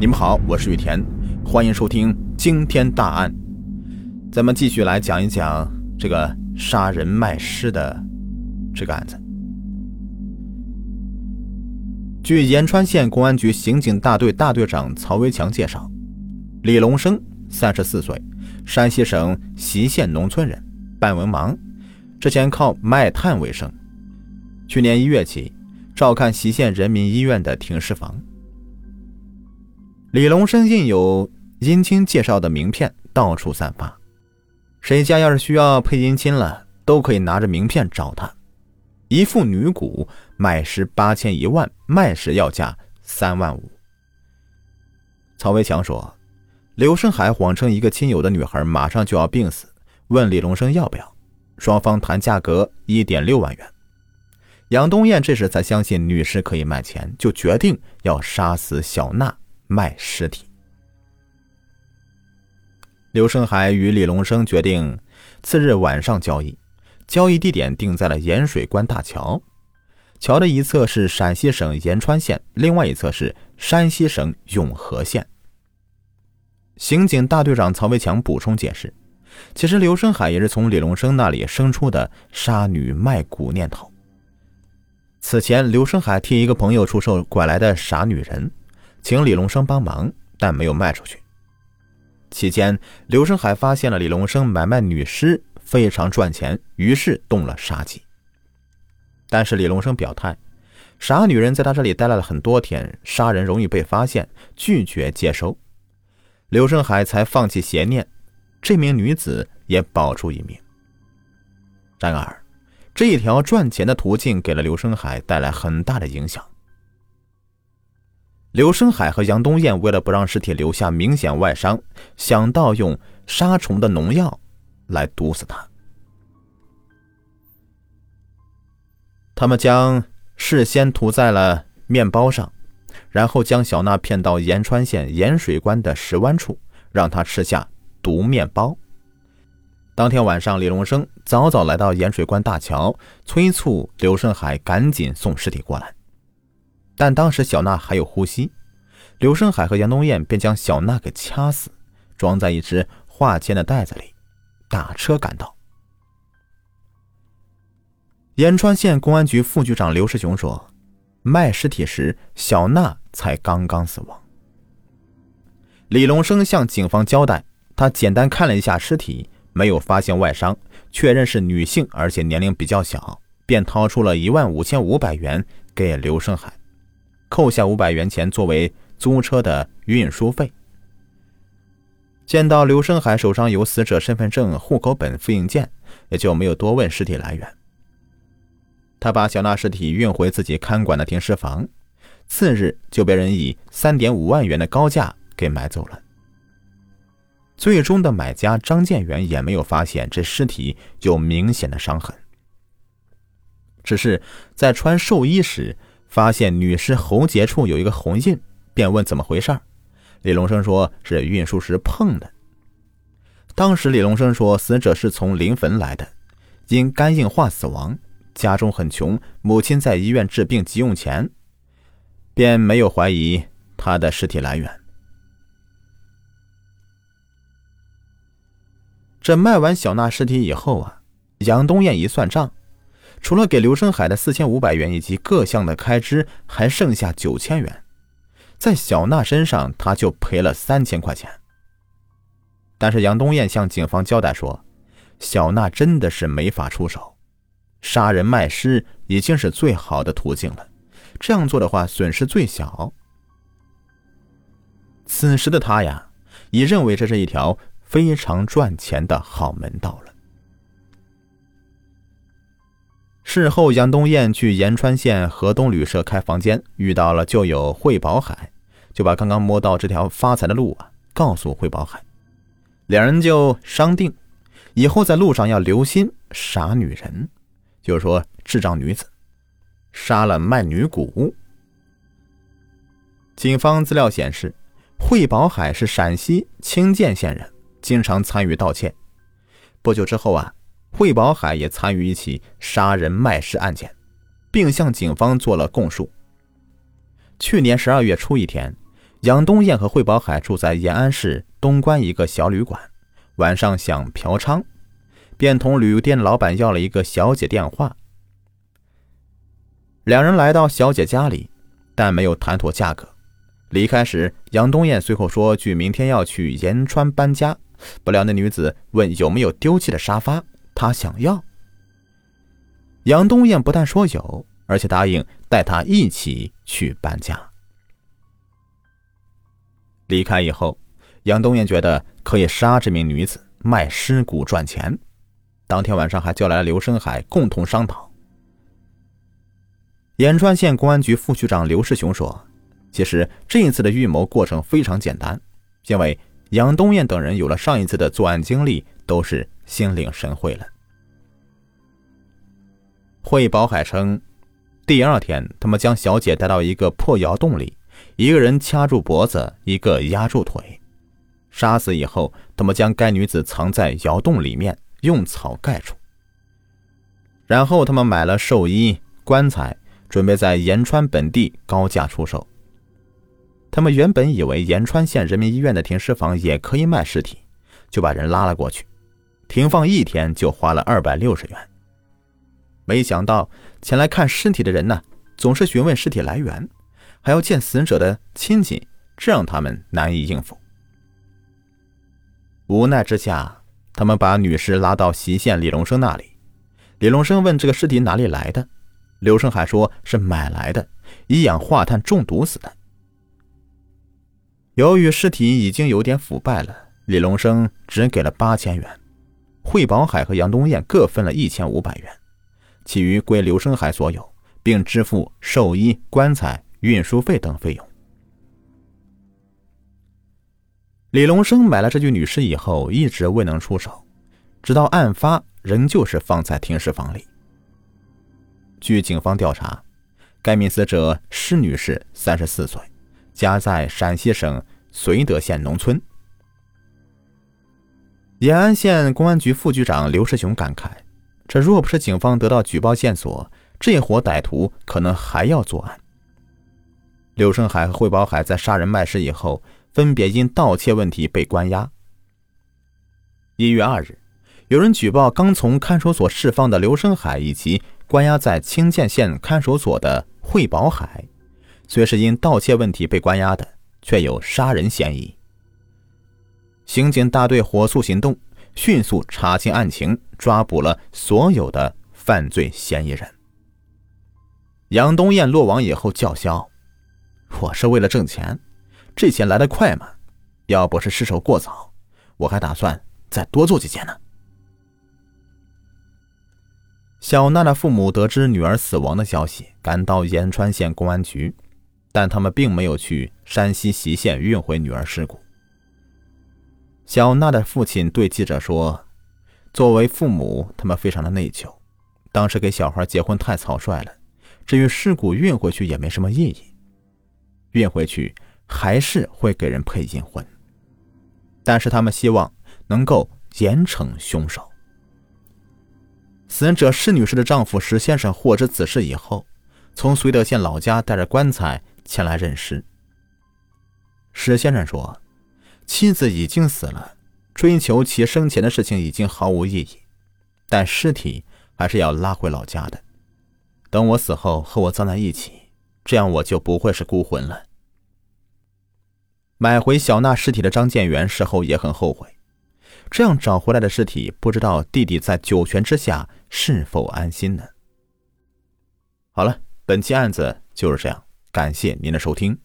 你们好，我是雨田，欢迎收听惊天大案。咱们继续来讲一讲这个杀人卖尸的这个案子。据延川县公安局刑警大队大队长曹维强介绍，李龙生，三十四岁，山西省隰县农村人，半文盲，之前靠卖炭为生。去年一月起，照看隰县人民医院的停尸房。李龙生印有姻亲介绍的名片，到处散发。谁家要是需要配姻亲了，都可以拿着名片找他。一副女骨卖时八千一万，卖时要价三万五。曹维强说，刘胜海谎称一个亲友的女孩马上就要病死，问李龙生要不要，双方谈价格一点六万元。杨东艳这时才相信女士可以卖钱，就决定要杀死小娜。卖尸体。刘胜海与李龙生决定次日晚上交易，交易地点定在了盐水关大桥。桥的一侧是陕西省延川县，另外一侧是山西省永和县。刑警大队长曹维强补充解释：其实刘胜海也是从李龙生那里生出的杀女卖骨念头。此前，刘胜海替一个朋友出售拐来的傻女人。请李龙生帮忙，但没有卖出去。期间，刘生海发现了李龙生买卖女尸非常赚钱，于是动了杀机。但是李龙生表态，傻女人在他这里待了很多天，杀人容易被发现，拒绝接收。刘生海才放弃邪念，这名女子也保住一命。然而，这一条赚钱的途径给了刘生海带来很大的影响。刘生海和杨东艳为了不让尸体留下明显外伤，想到用杀虫的农药来毒死他。他们将事先涂在了面包上，然后将小娜骗到延川县盐水关的石湾处，让她吃下毒面包。当天晚上，李龙生早早来到盐水关大桥，催促刘生海赶紧送尸体过来。但当时小娜还有呼吸，刘生海和杨东艳便将小娜给掐死，装在一只化纤的袋子里，打车赶到。延川县公安局副局长刘世雄说：“卖尸体时，小娜才刚刚死亡。”李龙生向警方交代，他简单看了一下尸体，没有发现外伤，确认是女性，而且年龄比较小，便掏出了一万五千五百元给刘生海。扣下五百元钱作为租车的运输费。见到刘生海手上有死者身份证、户口本复印件，也就没有多问尸体来源。他把小娜尸体运回自己看管的停尸房，次日就被人以三点五万元的高价给买走了。最终的买家张建元也没有发现这尸体有明显的伤痕，只是在穿寿衣时。发现女尸喉结处有一个红印，便问怎么回事李龙生说是运输时碰的。当时李龙生说死者是从临汾来的，因肝硬化死亡，家中很穷，母亲在医院治病急用钱，便没有怀疑他的尸体来源。这卖完小娜尸体以后啊，杨东艳一算账。除了给刘生海的四千五百元以及各项的开支，还剩下九千元，在小娜身上他就赔了三千块钱。但是杨东艳向警方交代说，小娜真的是没法出手，杀人卖尸已经是最好的途径了，这样做的话损失最小。此时的他呀，已认为这是一条非常赚钱的好门道了。事后，杨东艳去延川县河东旅社开房间，遇到了旧友惠宝海，就把刚刚摸到这条发财的路啊告诉惠宝海，两人就商定，以后在路上要留心傻女人，就是说智障女子，杀了卖女骨。警方资料显示，惠宝海是陕西清涧县人，经常参与盗窃。不久之后啊。惠宝海也参与一起杀人卖尸案件，并向警方做了供述。去年十二月初一天，杨东燕和惠宝海住在延安市东关一个小旅馆，晚上想嫖娼，便同旅店老板要了一个小姐电话。两人来到小姐家里，但没有谈妥价格。离开时，杨东燕随口说句：“明天要去延川搬家。”不料那女子问有没有丢弃的沙发，他想要。杨东燕不但说有，而且答应带他一起去搬家。离开以后，杨东燕觉得可以杀这名女子，卖尸骨赚钱。当天晚上还叫来了刘生海共同商讨。延川县公安局副局长刘世雄说：“其实这一次的预谋过程非常简单，因为杨东燕等人有了上一次的作案经历，都是心领神会了。”惠宝海称，第二天他们将小姐带到一个破窑洞里，一个人掐住脖子，一个压住腿，杀死以后，他们将该女子藏在窑洞里面，用草盖住。然后他们买了寿衣、棺材。准备在延川本地高价出售。他们原本以为延川县人民医院的停尸房也可以卖尸体，就把人拉了过去。停放一天就花了二百六十元。没想到前来看尸体的人呢，总是询问尸体来源，还要见死者的亲戚，这让他们难以应付。无奈之下，他们把女尸拉到隰县李龙生那里。李龙生问：“这个尸体哪里来的？”刘胜海说是买来的，一氧化碳中毒死的。由于尸体已经有点腐败了，李龙生只给了八千元，惠宝海和杨东燕各分了一千五百元，其余归刘生海所有，并支付寿衣、棺材、运输费等费用。李龙生买了这具女尸以后，一直未能出手，直到案发，仍旧是放在停尸房里。据警方调查，该名死者施女士，三十四岁，家在陕西省绥德县农村。延安县公安局副局长刘世雄感慨：“这若不是警方得到举报线索，这伙歹徒可能还要作案。”刘胜海和惠宝海在杀人卖尸以后，分别因盗窃问题被关押。一月二日，有人举报刚从看守所释放的刘胜海以及。关押在清涧县看守所的惠宝海，虽是因盗窃问题被关押的，却有杀人嫌疑。刑警大队火速行动，迅速查清案情，抓捕了所有的犯罪嫌疑人。杨东燕落网以后叫嚣：“我是为了挣钱，这钱来得快吗？要不是失手过早，我还打算再多做几件呢。”小娜的父母得知女儿死亡的消息，赶到延川县公安局，但他们并没有去山西隰县运回女儿尸骨。小娜的父亲对记者说：“作为父母，他们非常的内疚，当时给小孩结婚太草率了。至于尸骨运回去也没什么意义，运回去还是会给人配阴婚。但是他们希望能够严惩凶手。”死者施女士的丈夫石先生获知此事以后，从绥德县老家带着棺材前来认尸。石先生说：“妻子已经死了，追求其生前的事情已经毫无意义，但尸体还是要拉回老家的。等我死后和我葬在一起，这样我就不会是孤魂了。”买回小娜尸体的张建元事后也很后悔。这样找回来的尸体，不知道弟弟在九泉之下是否安心呢？好了，本期案子就是这样，感谢您的收听。